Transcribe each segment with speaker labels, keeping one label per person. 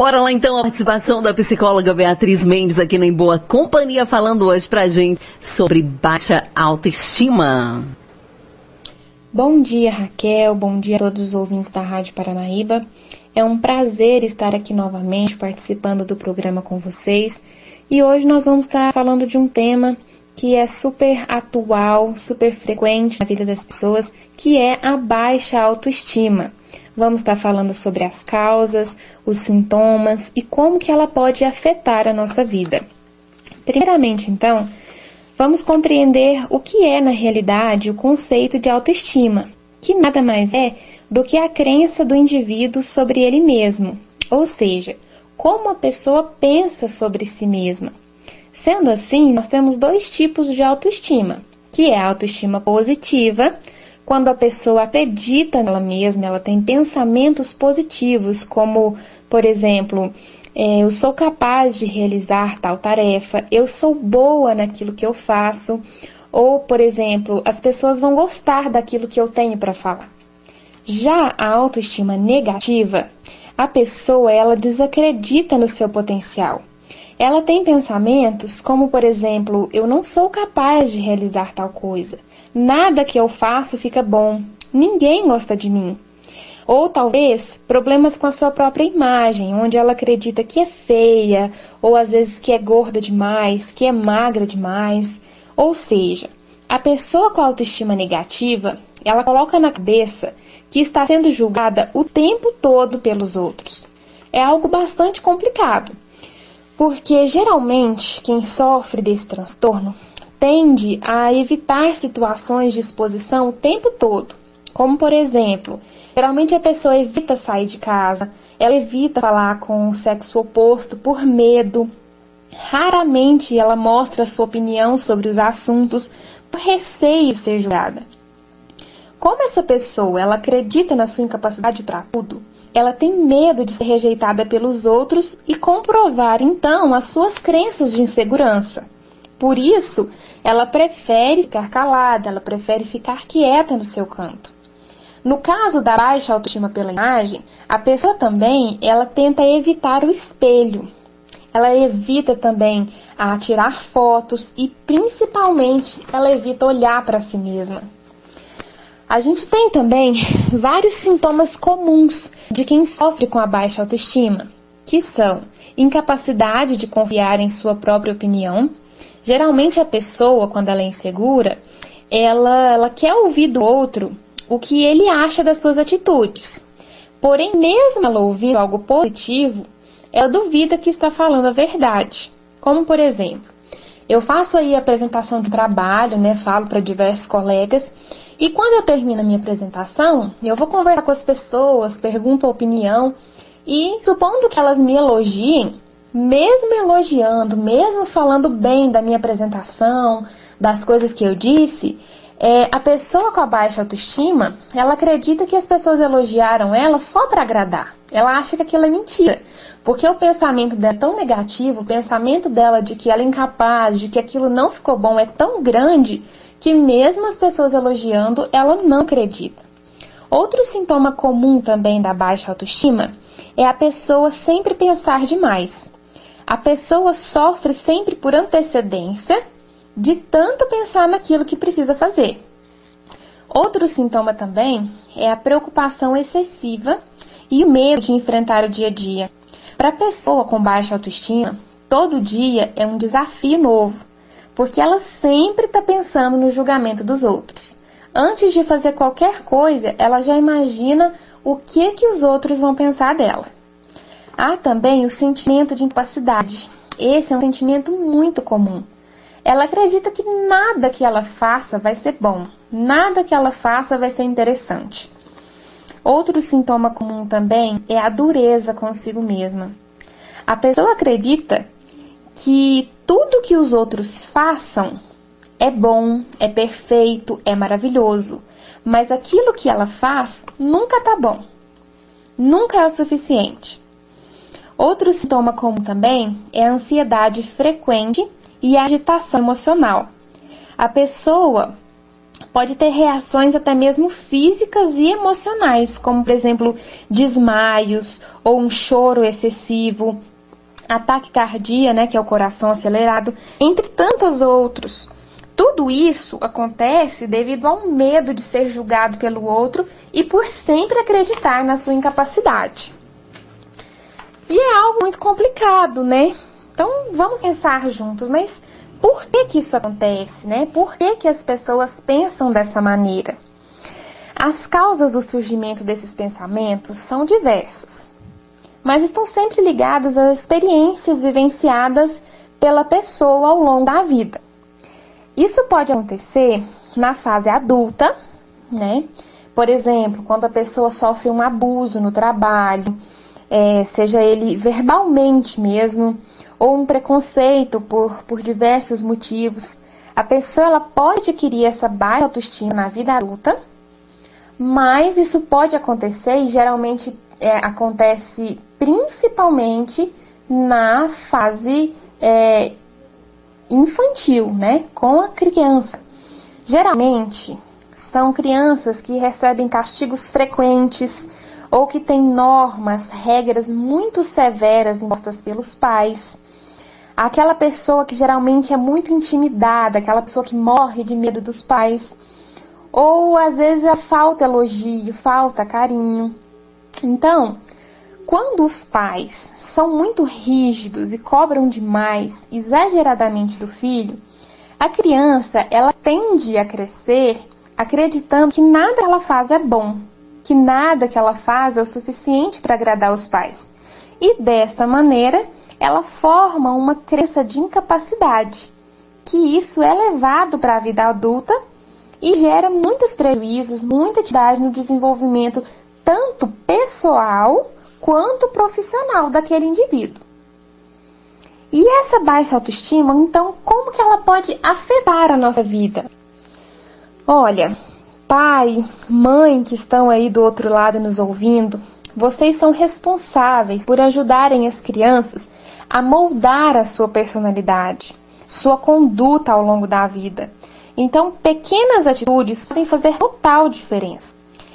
Speaker 1: Bora lá então a participação da psicóloga Beatriz Mendes aqui no Em Boa Companhia, falando hoje pra gente sobre baixa autoestima.
Speaker 2: Bom dia, Raquel. Bom dia a todos os ouvintes da Rádio Paranaíba. É um prazer estar aqui novamente participando do programa com vocês. E hoje nós vamos estar falando de um tema que é super atual, super frequente na vida das pessoas, que é a baixa autoestima. Vamos estar falando sobre as causas, os sintomas e como que ela pode afetar a nossa vida. Primeiramente, então, vamos compreender o que é na realidade o conceito de autoestima, que nada mais é do que a crença do indivíduo sobre ele mesmo, ou seja, como a pessoa pensa sobre si mesma. Sendo assim, nós temos dois tipos de autoestima, que é a autoestima positiva, quando a pessoa acredita nela mesma, ela tem pensamentos positivos, como, por exemplo, é, eu sou capaz de realizar tal tarefa, eu sou boa naquilo que eu faço, ou, por exemplo, as pessoas vão gostar daquilo que eu tenho para falar. Já a autoestima negativa, a pessoa ela desacredita no seu potencial. Ela tem pensamentos como, por exemplo, eu não sou capaz de realizar tal coisa. Nada que eu faço fica bom. Ninguém gosta de mim. Ou talvez problemas com a sua própria imagem, onde ela acredita que é feia, ou às vezes que é gorda demais, que é magra demais. Ou seja, a pessoa com autoestima negativa, ela coloca na cabeça que está sendo julgada o tempo todo pelos outros. É algo bastante complicado, porque geralmente quem sofre desse transtorno tende a evitar situações de exposição o tempo todo. Como, por exemplo, geralmente a pessoa evita sair de casa, ela evita falar com o sexo oposto por medo. Raramente ela mostra sua opinião sobre os assuntos por receio de ser julgada. Como essa pessoa ela acredita na sua incapacidade para tudo, ela tem medo de ser rejeitada pelos outros e comprovar então as suas crenças de insegurança. Por isso, ela prefere ficar calada, ela prefere ficar quieta no seu canto. No caso da baixa autoestima pela imagem, a pessoa também ela tenta evitar o espelho. Ela evita também a tirar fotos e principalmente ela evita olhar para si mesma. A gente tem também vários sintomas comuns de quem sofre com a baixa autoestima, que são incapacidade de confiar em sua própria opinião, Geralmente a pessoa, quando ela é insegura, ela, ela quer ouvir do outro o que ele acha das suas atitudes. Porém, mesmo ela ouvindo algo positivo, ela duvida que está falando a verdade. Como, por exemplo, eu faço aí a apresentação de trabalho, né, falo para diversos colegas, e quando eu termino a minha apresentação, eu vou conversar com as pessoas, pergunto a opinião, e supondo que elas me elogiem, mesmo elogiando, mesmo falando bem da minha apresentação, das coisas que eu disse, é, a pessoa com a baixa autoestima, ela acredita que as pessoas elogiaram ela só para agradar. Ela acha que aquilo é mentira. Porque o pensamento dela é tão negativo, o pensamento dela de que ela é incapaz, de que aquilo não ficou bom é tão grande que mesmo as pessoas elogiando, ela não acredita. Outro sintoma comum também da baixa autoestima é a pessoa sempre pensar demais. A pessoa sofre sempre por antecedência de tanto pensar naquilo que precisa fazer. Outro sintoma também é a preocupação excessiva e o medo de enfrentar o dia a dia. Para a pessoa com baixa autoestima, todo dia é um desafio novo, porque ela sempre está pensando no julgamento dos outros. Antes de fazer qualquer coisa, ela já imagina o que que os outros vão pensar dela. Há também o sentimento de incapacidade. Esse é um sentimento muito comum. Ela acredita que nada que ela faça vai ser bom, nada que ela faça vai ser interessante. Outro sintoma comum também é a dureza consigo mesma. A pessoa acredita que tudo que os outros façam é bom, é perfeito, é maravilhoso, mas aquilo que ela faz nunca tá bom. Nunca é o suficiente. Outro sintoma comum também é a ansiedade frequente e a agitação emocional. A pessoa pode ter reações até mesmo físicas e emocionais, como por exemplo desmaios ou um choro excessivo, ataque cardíaco, né, que é o coração acelerado, entre tantos outros. Tudo isso acontece devido ao medo de ser julgado pelo outro e por sempre acreditar na sua incapacidade. E é algo muito complicado, né? Então vamos pensar juntos, mas por que, que isso acontece, né? Por que, que as pessoas pensam dessa maneira? As causas do surgimento desses pensamentos são diversas, mas estão sempre ligadas às experiências vivenciadas pela pessoa ao longo da vida. Isso pode acontecer na fase adulta, né? Por exemplo, quando a pessoa sofre um abuso no trabalho, é, seja ele verbalmente mesmo, ou um preconceito por, por diversos motivos, a pessoa ela pode adquirir essa baixa autoestima na vida adulta, mas isso pode acontecer e geralmente é, acontece principalmente na fase é, infantil, né, com a criança. Geralmente são crianças que recebem castigos frequentes ou que têm normas, regras muito severas impostas pelos pais aquela pessoa que geralmente é muito intimidada, aquela pessoa que morre de medo dos pais, ou às vezes falta elogio, falta carinho. Então, quando os pais são muito rígidos e cobram demais, exageradamente do filho, a criança ela tende a crescer acreditando que nada que ela faz é bom, que nada que ela faz é o suficiente para agradar os pais. E dessa maneira, ela forma uma crença de incapacidade, que isso é levado para a vida adulta e gera muitos prejuízos, muita dificuldade no desenvolvimento tanto pessoal quanto profissional daquele indivíduo. E essa baixa autoestima, então, como que ela pode afetar a nossa vida? Olha, pai, mãe que estão aí do outro lado nos ouvindo, vocês são responsáveis por ajudarem as crianças a moldar a sua personalidade, sua conduta ao longo da vida. Então, pequenas atitudes podem fazer total diferença.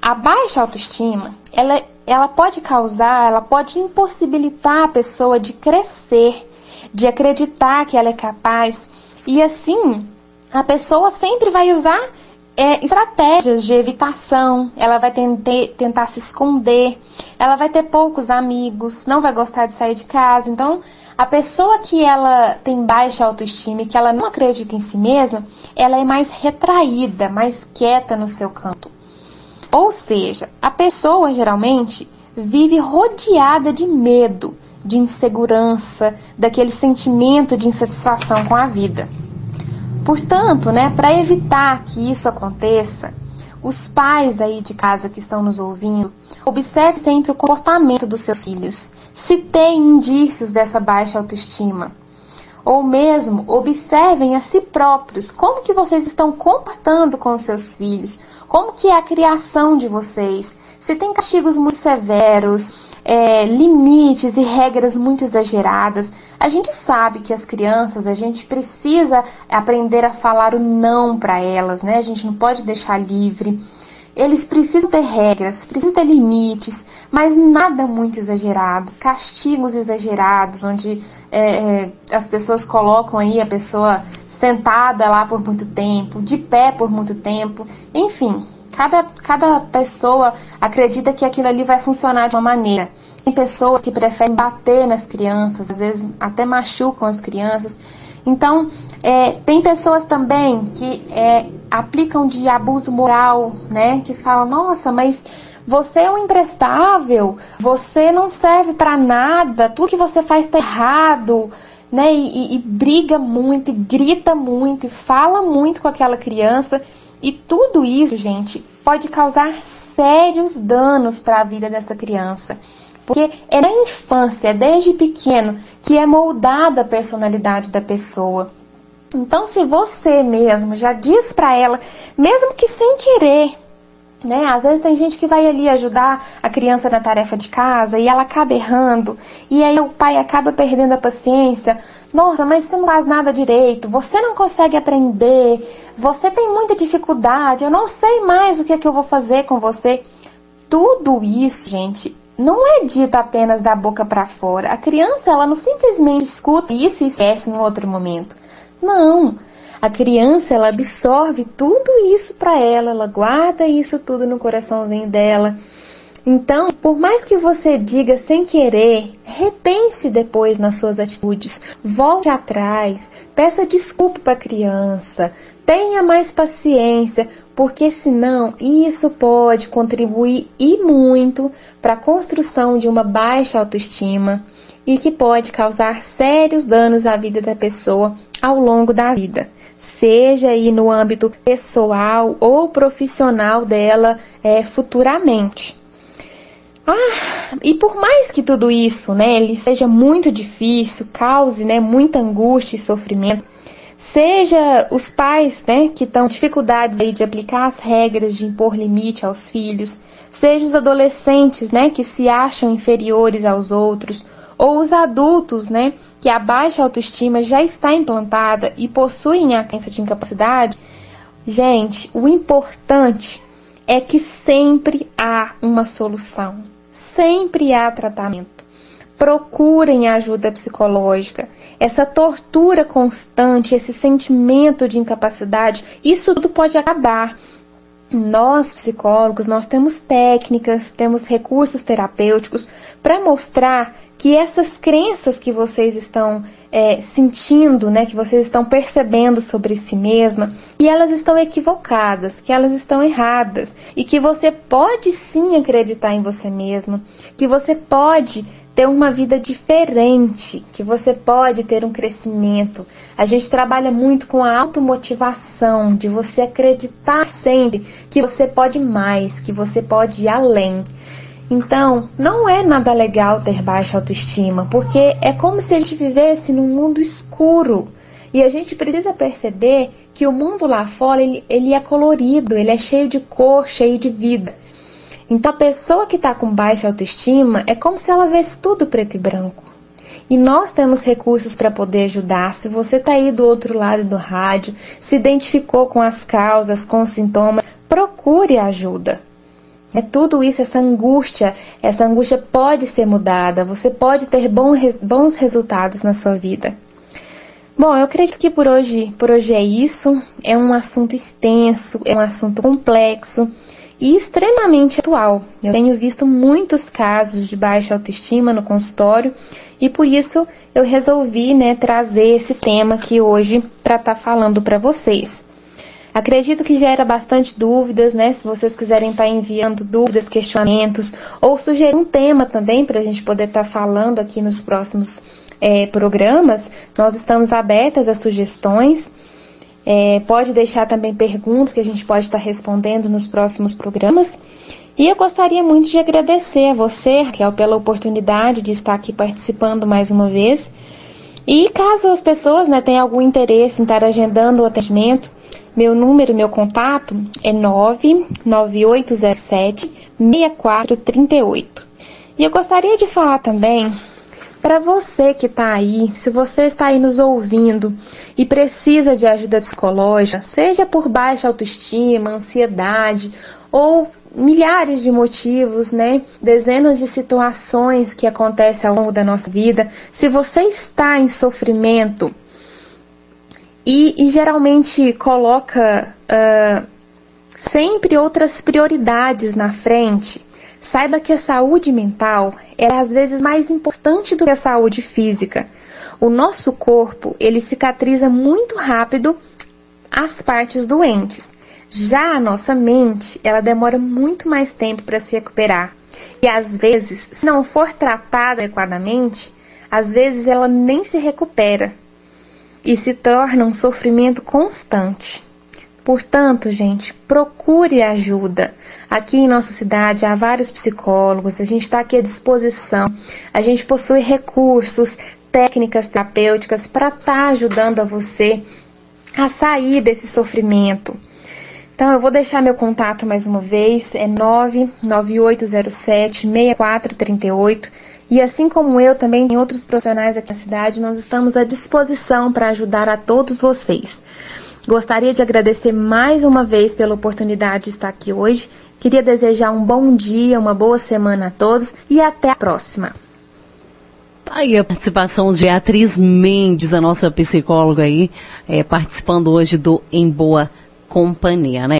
Speaker 2: A baixa autoestima, ela, ela pode causar, ela pode impossibilitar a pessoa de crescer, de acreditar que ela é capaz. E assim, a pessoa sempre vai usar é, estratégias de evitação, ela vai tente, tentar se esconder, ela vai ter poucos amigos, não vai gostar de sair de casa. Então, a pessoa que ela tem baixa autoestima e que ela não acredita em si mesma, ela é mais retraída, mais quieta no seu canto. Ou seja, a pessoa geralmente vive rodeada de medo, de insegurança, daquele sentimento de insatisfação com a vida. Portanto, né, para evitar que isso aconteça, os pais aí de casa que estão nos ouvindo, observe sempre o comportamento dos seus filhos, se tem indícios dessa baixa autoestima. Ou mesmo observem a si próprios, como que vocês estão comportando com os seus filhos, como que é a criação de vocês, se tem castigos muito severos, é, limites e regras muito exageradas. A gente sabe que as crianças, a gente precisa aprender a falar o não para elas, né? A gente não pode deixar livre. Eles precisam ter regras, precisam ter limites, mas nada muito exagerado. Castigos exagerados, onde é, é, as pessoas colocam aí a pessoa sentada lá por muito tempo, de pé por muito tempo, enfim, Cada, cada pessoa acredita que aquilo ali vai funcionar de uma maneira. Tem pessoas que preferem bater nas crianças, às vezes até machucam as crianças. Então, é, tem pessoas também que é, aplicam de abuso moral, né? Que falam, nossa, mas você é um imprestável, você não serve para nada, tudo que você faz está errado, né? E, e, e briga muito, e grita muito, e fala muito com aquela criança. E tudo isso, gente, pode causar sérios danos para a vida dessa criança. Porque é na infância, desde pequeno, que é moldada a personalidade da pessoa. Então, se você mesmo já diz para ela, mesmo que sem querer, Né? Às vezes tem gente que vai ali ajudar a criança na tarefa de casa e ela acaba errando, e aí o pai acaba perdendo a paciência. Nossa, mas você não faz nada direito, você não consegue aprender, você tem muita dificuldade, eu não sei mais o que é que eu vou fazer com você. Tudo isso, gente, não é dito apenas da boca para fora. A criança, ela não simplesmente escuta isso e esquece no outro momento. Não. A criança, ela absorve tudo isso para ela, ela guarda isso tudo no coraçãozinho dela. Então, por mais que você diga sem querer, repense depois nas suas atitudes, volte atrás, peça desculpa para a criança, tenha mais paciência, porque senão isso pode contribuir e muito para a construção de uma baixa autoestima e que pode causar sérios danos à vida da pessoa ao longo da vida seja aí no âmbito pessoal ou profissional dela é, futuramente. Ah, e por mais que tudo isso, né, ele seja muito difícil, cause, né, muita angústia e sofrimento, seja os pais, né, que estão dificuldades aí de aplicar as regras de impor limite aos filhos, seja os adolescentes, né, que se acham inferiores aos outros, ou os adultos, né, que a baixa autoestima já está implantada e possuem a crença de incapacidade, gente, o importante é que sempre há uma solução, sempre há tratamento. Procurem ajuda psicológica. Essa tortura constante, esse sentimento de incapacidade, isso tudo pode acabar. Nós, psicólogos, nós temos técnicas, temos recursos terapêuticos para mostrar que essas crenças que vocês estão é, sentindo, né, que vocês estão percebendo sobre si mesma, e elas estão equivocadas, que elas estão erradas, e que você pode sim acreditar em você mesma, que você pode ter uma vida diferente, que você pode ter um crescimento. A gente trabalha muito com a automotivação, de você acreditar sempre que você pode mais, que você pode ir além. Então, não é nada legal ter baixa autoestima, porque é como se a gente vivesse num mundo escuro. E a gente precisa perceber que o mundo lá fora ele, ele é colorido, ele é cheio de cor, cheio de vida. Então, a pessoa que está com baixa autoestima é como se ela vesse tudo preto e branco. E nós temos recursos para poder ajudar. Se você está aí do outro lado do rádio, se identificou com as causas, com os sintomas, procure ajuda. É tudo isso, essa angústia, essa angústia pode ser mudada, você pode ter bons resultados na sua vida. Bom, eu acredito que por hoje, por hoje é isso. É um assunto extenso, é um assunto complexo e extremamente atual. Eu tenho visto muitos casos de baixa autoestima no consultório e por isso eu resolvi né, trazer esse tema aqui hoje para estar tá falando para vocês. Acredito que gera bastante dúvidas, né? Se vocês quiserem estar tá enviando dúvidas, questionamentos, ou sugerir um tema também para a gente poder estar tá falando aqui nos próximos é, programas, nós estamos abertas a sugestões. É, pode deixar também perguntas que a gente pode estar respondendo nos próximos programas. E eu gostaria muito de agradecer a você, Raquel, pela oportunidade de estar aqui participando mais uma vez. E caso as pessoas né, tenham algum interesse em estar agendando o atendimento, meu número, meu contato é 99807 6438. E eu gostaria de falar também para você que está aí, se você está aí nos ouvindo e precisa de ajuda psicológica, seja por baixa autoestima, ansiedade ou milhares de motivos, né? Dezenas de situações que acontecem ao longo da nossa vida. Se você está em sofrimento, e, e geralmente coloca uh, sempre outras prioridades na frente, saiba que a saúde mental é às vezes mais importante do que a saúde física. O nosso corpo ele cicatriza muito rápido as partes doentes. Já a nossa mente, ela demora muito mais tempo para se recuperar. E às vezes, se não for tratada adequadamente, às vezes ela nem se recupera e se torna um sofrimento constante. Portanto, gente, procure ajuda. Aqui em nossa cidade há vários psicólogos, a gente está aqui à disposição, a gente possui recursos, técnicas terapêuticas para estar tá ajudando a você a sair desse sofrimento. Então eu vou deixar meu contato mais uma vez, é 99807 6438. E assim como eu, também tem outros profissionais aqui na cidade, nós estamos à disposição para ajudar a todos vocês. Gostaria de agradecer mais uma vez pela oportunidade de estar aqui hoje. Queria desejar um bom dia, uma boa semana a todos e até a próxima.
Speaker 1: Aí a participação de Beatriz Mendes, a nossa psicóloga aí, é, participando hoje do Em Boa Companhia, né?